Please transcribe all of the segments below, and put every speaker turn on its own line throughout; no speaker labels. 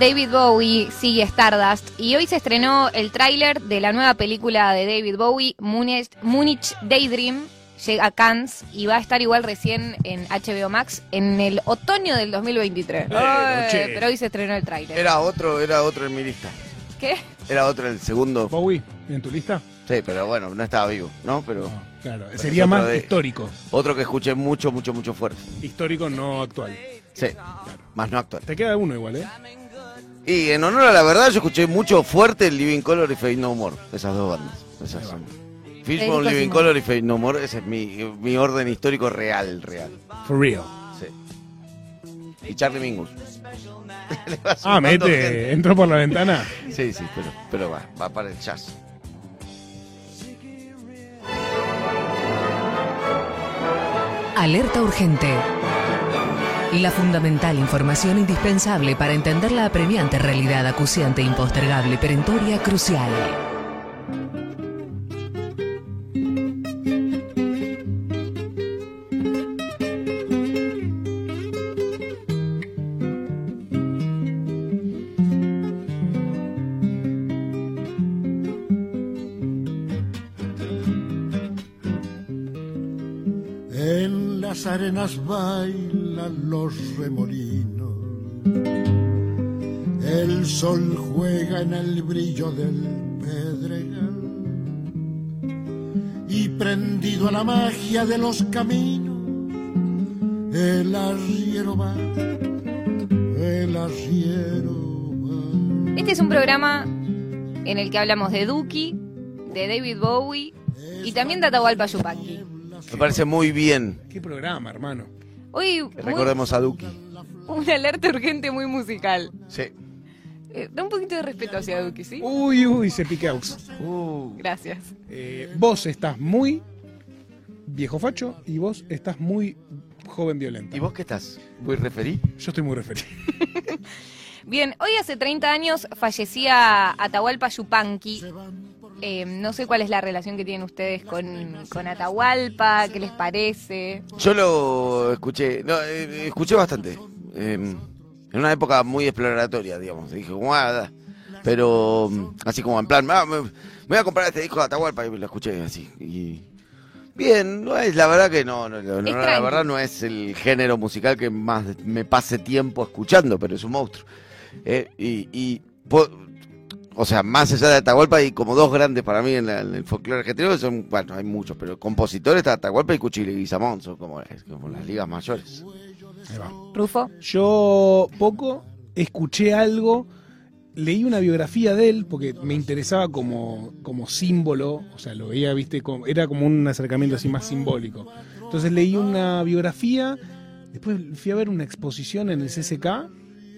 David Bowie sigue Stardust y hoy se estrenó el tráiler de la nueva película de David Bowie, Munich, Munich Daydream. Llega a Cannes y va a estar igual recién en HBO Max en el otoño del 2023. Ay,
che.
pero hoy se estrenó el tráiler.
Era otro, era otro en mi lista.
¿Qué?
Era otro el segundo.
Bowie, ¿en tu lista?
Sí, pero bueno, no estaba vivo, ¿no? Pero
No, claro.
Pero
Sería más
de-
histórico.
otro que escuché mucho, mucho, mucho fuerte.
Histórico, no actual.
Sí, más no actual.
Te queda uno igual, ¿eh?
Y en honor a la verdad, yo escuché mucho fuerte el Living Color y Fade No More. Esas dos bandas. Esas son. Fishbone, Living
Simón.
Color y Fade No More. Ese es mi, mi orden histórico real, real.
For real.
Sí. Y Charlie Mingus.
Ah, mete,
gente.
entró por la ventana.
Sí, sí, pero, pero va, va para el jazz.
Alerta urgente. La fundamental información indispensable para entender la apremiante realidad acuciante, impostergable, perentoria, crucial.
Las arenas bailan los remolinos. El sol juega en el brillo del pedregal. Y prendido a la magia de los caminos, el arriero va, el arriero va.
Este es un programa en el que hablamos de Duki, de David Bowie y también de Atahualpa Yupanqui.
Me parece muy bien
Qué programa, hermano.
Hoy
que
muy-
recordemos a Duki.
una alerta urgente muy musical.
Sí.
Eh, da un poquito de respeto hacia Duki, ¿sí?
Uy, uy, se piqueaux.
Uh,
Gracias.
Eh, vos estás muy viejo facho y vos estás muy joven violenta.
¿Y vos qué estás? ¿Voy referí?
Yo estoy muy referido.
Bien, hoy hace 30 años fallecía Atahualpa Yupanqui. Eh, no sé cuál es la relación que tienen ustedes con, con Atahualpa, qué les parece.
Yo lo escuché, no, eh, escuché bastante. eh, en una época muy exploratoria, digamos. Dije, guada. Pero mm, así como en plan, "Ah, me, me voy a comprar este disco de Atahualpa y lo escuché así. Y bien, no es, la verdad que no, no, no, no, la verdad no es el género musical que más me pase tiempo escuchando, pero es un monstruo. Eh, y, y po- o sea, más allá de Atahualpa hay como dos grandes para mí en, la- en el folclore argentino, que son, bueno, hay muchos, pero compositores está Atahualpa y Cuchile y Samón, son como, como las ligas mayores.
Ahí va.
Rufo.
Yo poco escuché algo, leí una biografía de él porque me interesaba como, como símbolo, o sea, lo veía, viste, como, era como un acercamiento así más simbólico. Entonces leí una biografía, después fui a ver una exposición en el CCK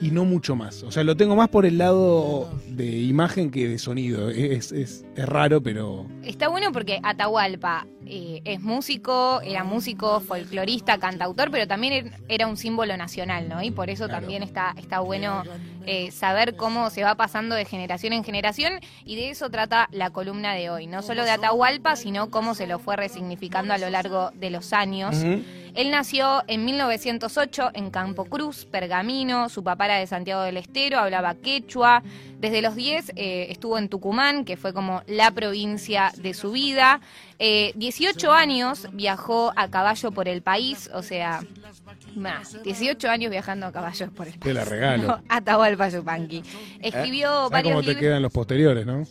y no mucho más. O sea, lo tengo más por el lado de imagen que de sonido. Es, es, es raro, pero...
Está bueno porque Atahualpa eh, es músico, era músico, folclorista, cantautor, pero también er- era un símbolo nacional, ¿no? Y por eso
Claro.
también está, está bueno eh, saber cómo se va pasando de generación en generación y de eso trata la columna de hoy. No solo de Atahualpa, sino cómo se lo fue resignificando a lo largo de los años. Él nació en 1908 en Campo Cruz, Pergamino. Su papá era de Santiago del Estero, hablaba quechua. Desde los 10 eh, estuvo en Tucumán, que fue como la provincia de su vida. Eh, 18 años viajó a caballo por el país, o sea, más, 18 años viajando a caballo por el país.
Te la regalo.
Atahualpa Yupanqui. Escribió
¿Sabes
varios
cómo te quedan los posteriores, no?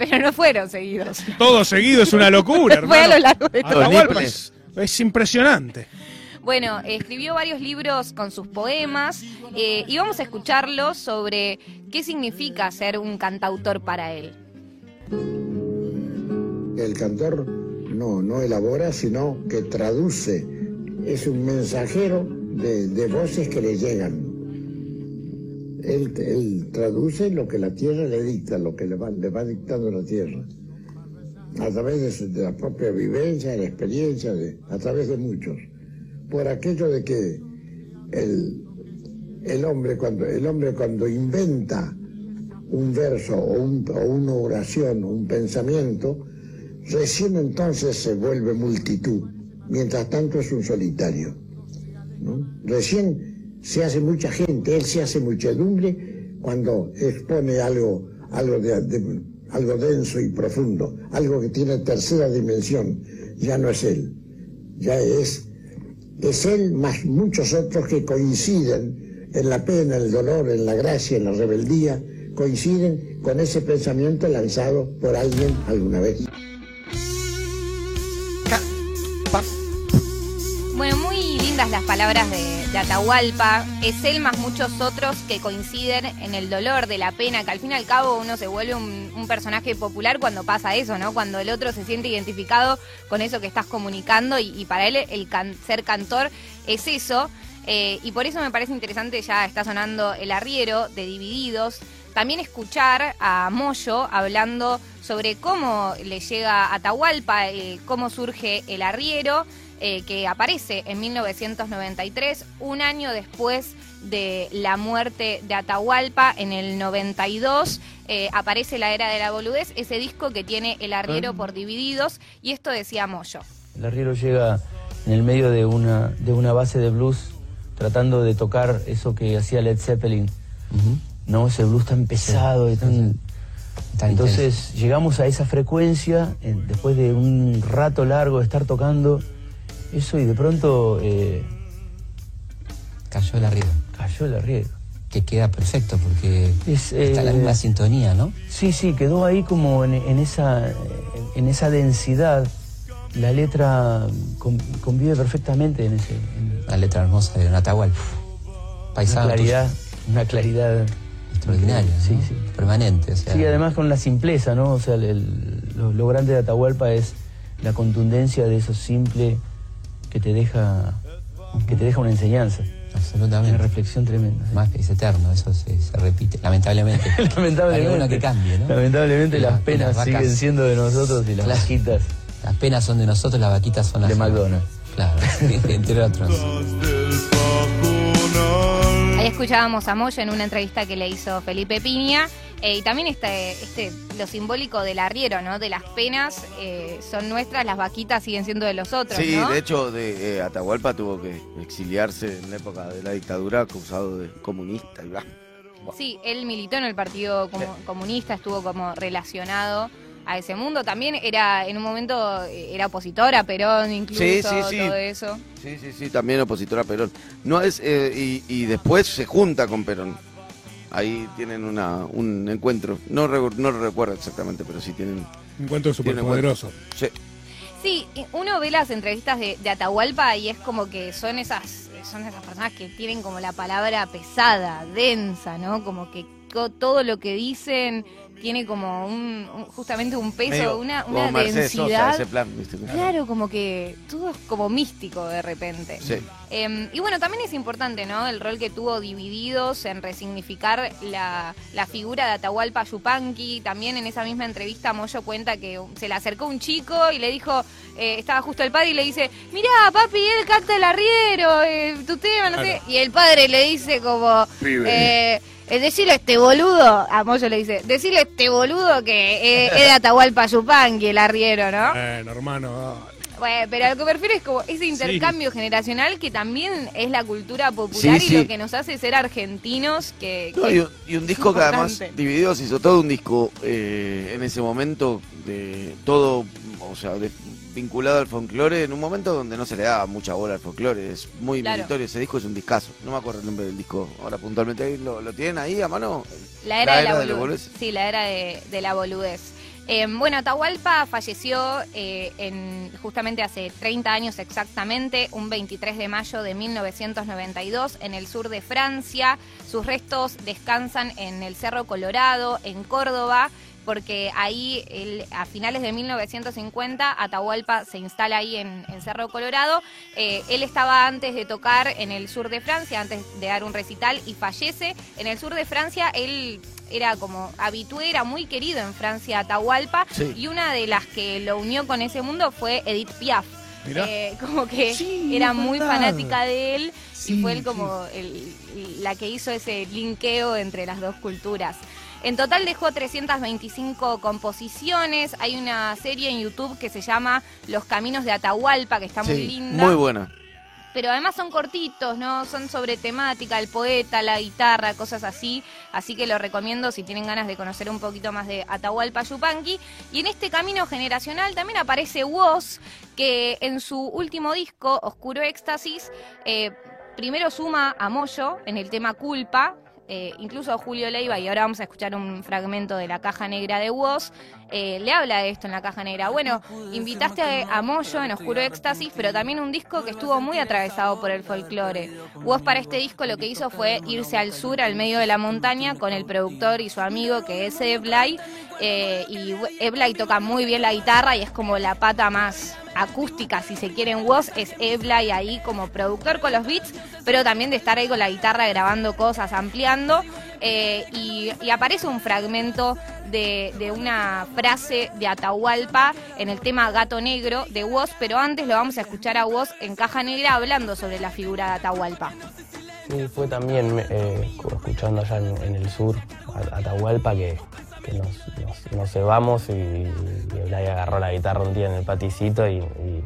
pero no fueron seguidos.
Todo seguido es una locura,
Fue a
hermano.
lo largo de todo.
Es, es impresionante.
Bueno, escribió varios libros con sus poemas eh, y vamos a escucharlos sobre qué significa ser un cantautor para él.
El cantor no, no elabora, sino que traduce. Es un mensajero de, de voces que le llegan. Él, él traduce lo que la tierra le dicta, lo que le va, le va dictando la tierra. A través de, de la propia vivencia, la experiencia, de, a través de muchos. Por aquello de que el, el, hombre, cuando, el hombre cuando inventa un verso o, un- o una oración o un pensamiento, recién entonces se vuelve multitud. mientras tanto es un solitario. Recién se hace mucha gente, él se hace muchedumbre cuando expone algo, algo, de, de- algo denso y profundo, algo que tiene tercera dimensión. Ya no es él, ya es, es él más muchos otros que coinciden en la pena, el dolor, en la gracia, en la rebeldía, coinciden con ese pensamiento lanzado por alguien alguna vez.
Bueno, muy lindas las palabras de, de Atahualpa. Es él más muchos otros que coinciden en el dolor de la pena, que al fin y al cabo uno se vuelve un, personaje popular cuando pasa eso, ¿no? Cuando el otro se siente identificado con eso que estás comunicando y, para él el ser cantor es eso. Eh, y por eso me parece interesante, ya está sonando El Arriero de Divididos, también escuchar a Moyo hablando sobre cómo le llega a Atahualpa, eh, cómo surge El Arriero, eh, que aparece en 1993, un año después de la muerte de Atahualpa, en el 92, eh, aparece La Era de la Boludez, ese disco que tiene El Arriero por Divididos, y esto decía Moyo.
El arriero llega en el medio de una, de una base de blues tratando de tocar eso que hacía Led Zeppelin. ¿No? Ese blues tan pesado y tan...
Tan
Entonces llegamos a esa frecuencia eh, después de un rato largo de estar tocando eso y de pronto eh,
Cayó el arriero.
cayó el arriero.
Que queda perfecto porque
Es,
está en la
eh,
misma sintonía, ¿no?
Sí, sí, quedó ahí como en, en esa, en esa densidad. La letra con- convive perfectamente en ese... en-
La letra hermosa de Natahual.
una
Paisano
claridad, una claridad
extraordinaria,
Sí,
¿no?
sí.
Permanente. O sea,
Sí, además con la simpleza, ¿no? O sea, el- lo, lo grande de Atahualpa es la contundencia de eso simple que te deja, que te deja una enseñanza, una
Absolutamente.
reflexión tremenda.
Más que es eterno, eso se, se repite, lamentablemente.
Lamentablemente,
Alguna que cambie, ¿no?
lamentablemente las penas
las
siguen siendo de nosotros y las
Claro.
vaquitas
Las penas son de nosotros, las vaquitas son las
de McDonald's.
Claro, entre otros.
Escuchábamos a Moyo en una entrevista que le hizo Felipe Piña. eh, y también este, este, lo simbólico del arriero, ¿no? De las penas eh, son nuestras, las vaquitas siguen siendo de los otros,
Sí,
¿no?
de hecho, de, eh, Atahualpa tuvo que exiliarse en la época de la dictadura acusado de comunista y bla.
Sí, él militó en el Partido Comu- Comunista, estuvo como relacionado a ese mundo. También era, en un momento, eh, era opositor a Perón, incluso,
Sí, sí, sí.
todo eso.
Sí, sí, sí, también opositor a Perón. No es eh, y, y después se junta con Perón. Ahí tienen una, un encuentro. No, re- no recuerdo exactamente, pero sí tienen.
Un
Tiene
superpoderoso.
Sí.
Sí, y uno ve las entrevistas de, de Atahualpa y es como que son esas, son esas personas que tienen como la palabra pesada, densa, ¿no? Como que todo lo que dicen tiene como un, un- justamente un peso,
Medio
una,
como
una
Sosa,
densidad.
ese plan, ¿viste?
Claro, como que todo es como místico de repente.
Sí.
Eh, y bueno, también es importante, ¿no? El rol que tuvo Divididos en resignificar la, la figura de Atahualpa Yupanqui. También en esa misma entrevista Moyo cuenta que se le acercó un chico y le dijo, eh, estaba justo el padre y le dice, mirá, papi, el cacta el arriero, eh, tu tema, no sé. Y el padre le dice como, eh, eh, decirle a este boludo, a Moyo le dice, decirle a este boludo que eh, es de Atahualpa Yupanqui el arriero, ¿no?
Bueno, hermano.
Bueno, pero a lo que me refiero es como ese intercambio generacional que también es la cultura popular
Sí,
y
sí.
lo que nos hace ser argentinos que...
No,
que-
y, un, y un disco que además
Importante.
Divididos hizo todo un disco eh, en ese momento de todo, o sea, de- vinculado al folclore en un momento donde no se le daba mucha bola al folclore. Es muy
Claro.
meritorio ese disco, es un discazo. No me acuerdo el nombre del disco ahora puntualmente. Ahí ¿Lo, lo tienen ahí a mano?
La era, de la,
de la
boludez.
boludez.
Sí, la era de, de la boludez. Eh, bueno, Atahualpa falleció eh, en, justamente hace 30 años exactamente, un 23 de mayo de 1992, en el sur de Francia. Sus restos descansan en el Cerro Colorado, en Córdoba, porque ahí a finales de 1950 Atahualpa se instala ahí en, en Cerro Colorado. Eh, él estaba antes de tocar en el sur de Francia, antes de dar un recital y fallece. En el sur de Francia él era como habitué, era muy querido en Francia Atahualpa
Sí.
y una de las que lo unió con ese mundo fue Edith Piaf. Eh, como que
Sí,
era muy fanática de él y fue él como el- la que hizo ese linkeo entre las dos culturas. En total dejó 325 composiciones. Hay una serie en YouTube que se llama Los Caminos de Atahualpa, que está muy linda.
muy buena.
Pero además son cortitos, ¿no? Son sobre temática, el poeta, la guitarra, cosas así. Así que lo recomiendo si tienen ganas de conocer un poquito más de Atahualpa Yupanqui. Y en este camino generacional también aparece Woz, que en su último disco, Oscuro Éxtasis, eh, primero suma a Moyo en el tema Culpa. Eh, incluso Julio Leiva, y ahora vamos a escuchar un fragmento de la caja negra de Woz, eh, le habla de esto en la caja negra. Bueno, invitaste a Moyo en Oscuro Éxtasis, pero también un disco que estuvo muy atravesado por el folclore. Woz para este disco lo que hizo fue irse al sur, al medio de la montaña, con el productor y su amigo que es Eblay. eh, y Eblay toca muy bien la guitarra y es como la pata más acústica, si se quiere, en Woz, es Eblay ahí como productor con los beats, pero también de estar ahí con la guitarra grabando cosas, ampliando. eh, y, y aparece un fragmento de, de una frase de Atahualpa en el tema Gato Negro de Woz, pero antes lo vamos a escuchar a Woz en Caja Negra hablando sobre la figura de Atahualpa.
Sí, fue también eh, escuchando allá en, el sur, Atahualpa, que nos, nos, nos cebamos y, y Blay agarró la guitarra un día en el paticito y, y-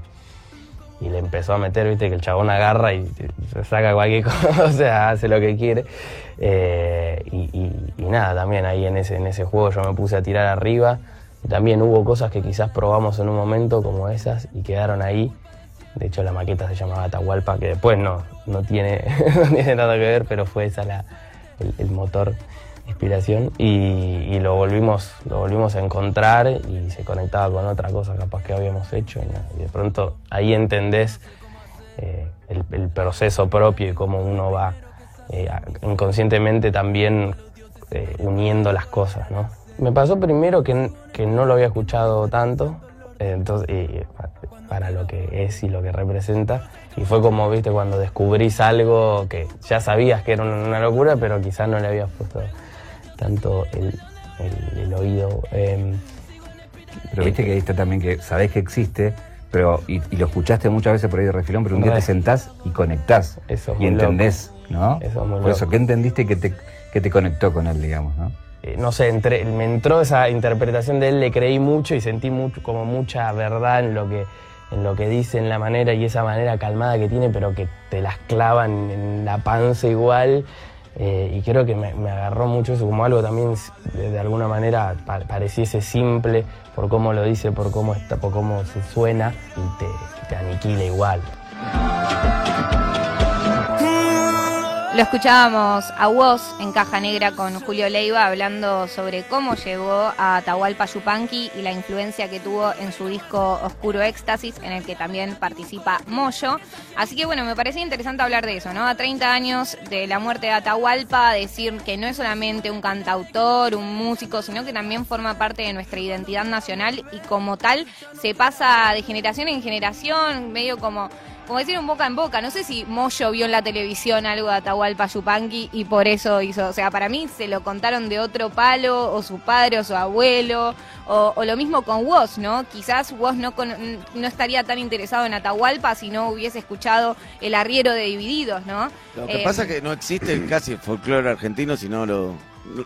y le empezó a meter, viste, que el chabón agarra y se saca cualquier cosa, o sea, hace lo que quiere. Eh, y, nada, también ahí en ese, en ese juego yo me puse a tirar arriba. También hubo cosas que quizás probamos en un momento como esas y quedaron ahí. De hecho, la maqueta se llamaba Atahualpa, que después no, no, tiene, no tiene nada que ver, pero fue esa la, el, el motor, inspiración. Y, y lo, volvimos, lo volvimos a encontrar y se conectaba con otra cosa capaz que habíamos hecho. Y, de pronto ahí entendés eh, el, proceso propio y cómo uno va eh, inconscientemente también eh, uniendo las cosas, ¿no? Me pasó primero que, que no lo había escuchado tanto, entonces, para lo que es y lo que representa, y fue como, viste, cuando descubrís algo que ya sabías que era una locura, pero quizás no le habías puesto tanto el, el- el oído. eh,
Pero viste que ahí está también que sabés que existe, pero y, y lo escuchaste muchas veces por ahí de refilón, pero un día te sentás y conectás
Eso es
y entendés, ¿no?
Eso es muy
por eso,
loco.
¿qué entendiste que te, que te conectó con él, digamos, no?
eh, no sé, entre- me entró esa interpretación de él, le creí mucho y sentí mucho, como mucha verdad en lo que en lo que dice, en la manera y esa manera calmada que tiene, pero que te las clavan en la panza igual. Eh, y creo que me, agarró mucho eso, como algo también de, alguna manera pa- pareciese simple por cómo lo dice, por cómo está, por cómo se suena y te aniquila igual.
Lo escuchábamos a Woz en Caja Negra con Julio Leiva hablando sobre cómo llegó a Atahualpa Yupanqui y la influencia que tuvo en su disco Oscuro Éxtasis, en el que también participa Moyo. Así que bueno, me parecía interesante hablar de eso, ¿no? A 30 años de la muerte de Atahualpa, decir que no es solamente un cantautor, un músico, sino que también forma parte de nuestra identidad nacional y como tal se pasa de generación en generación, medio como como decir un boca en boca. No sé si Moyo vio en la televisión algo de Atahualpa Yupanqui y por eso hizo. O sea, para mí se lo contaron de otro palo, o su padre, o su abuelo, o, o lo mismo con Woz, ¿no? Quizás Woz no, con- no estaría tan interesado en Atahualpa si no hubiese escuchado el arriero de Divididos, ¿no?
Lo que
Eh,
pasa es que no existe casi el folclore argentino si no lo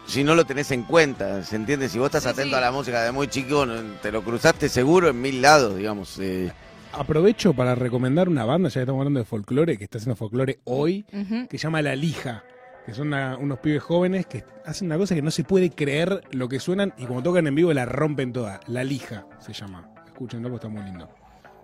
si no lo tenés en cuenta, ¿se entiende? Si vos estás
Sí,
atento
sí.
a la música de muy chico, te lo cruzaste seguro en mil lados, digamos. eh.
Aprovecho para recomendar una banda, ya que estamos hablando de folclore, que está haciendo folclore hoy, que se llama La Lija, que son una- unos pibes jóvenes que hacen una cosa que no se puede creer lo que suenan y como tocan en vivo la rompen toda. La Lija se llama. Escúchenlo porque está muy lindo.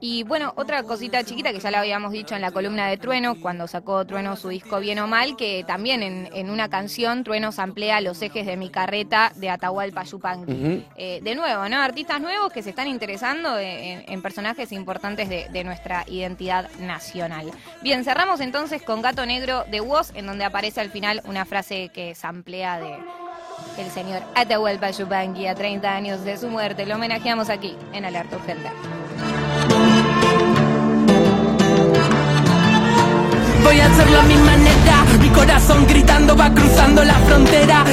Y bueno, otra cosita chiquita que ya la habíamos dicho en la columna de Trueno, cuando sacó Trueno su disco Bien o Mal, que también en, en una canción Trueno samplea los ejes de mi carreta de Atahualpa Yupanqui. Eh, de nuevo, ¿no? Artistas nuevos que se están interesando en, en personajes importantes de, de nuestra identidad nacional. Bien, cerramos entonces con Gato Negro de Woz, en donde aparece al final una frase que samplea de el señor Atahualpa Yupanqui a 30 años de su muerte. Lo homenajeamos aquí en Alerta Urgente.
Voy a hacerlo a mi manera, mi corazón gritando va cruzando la frontera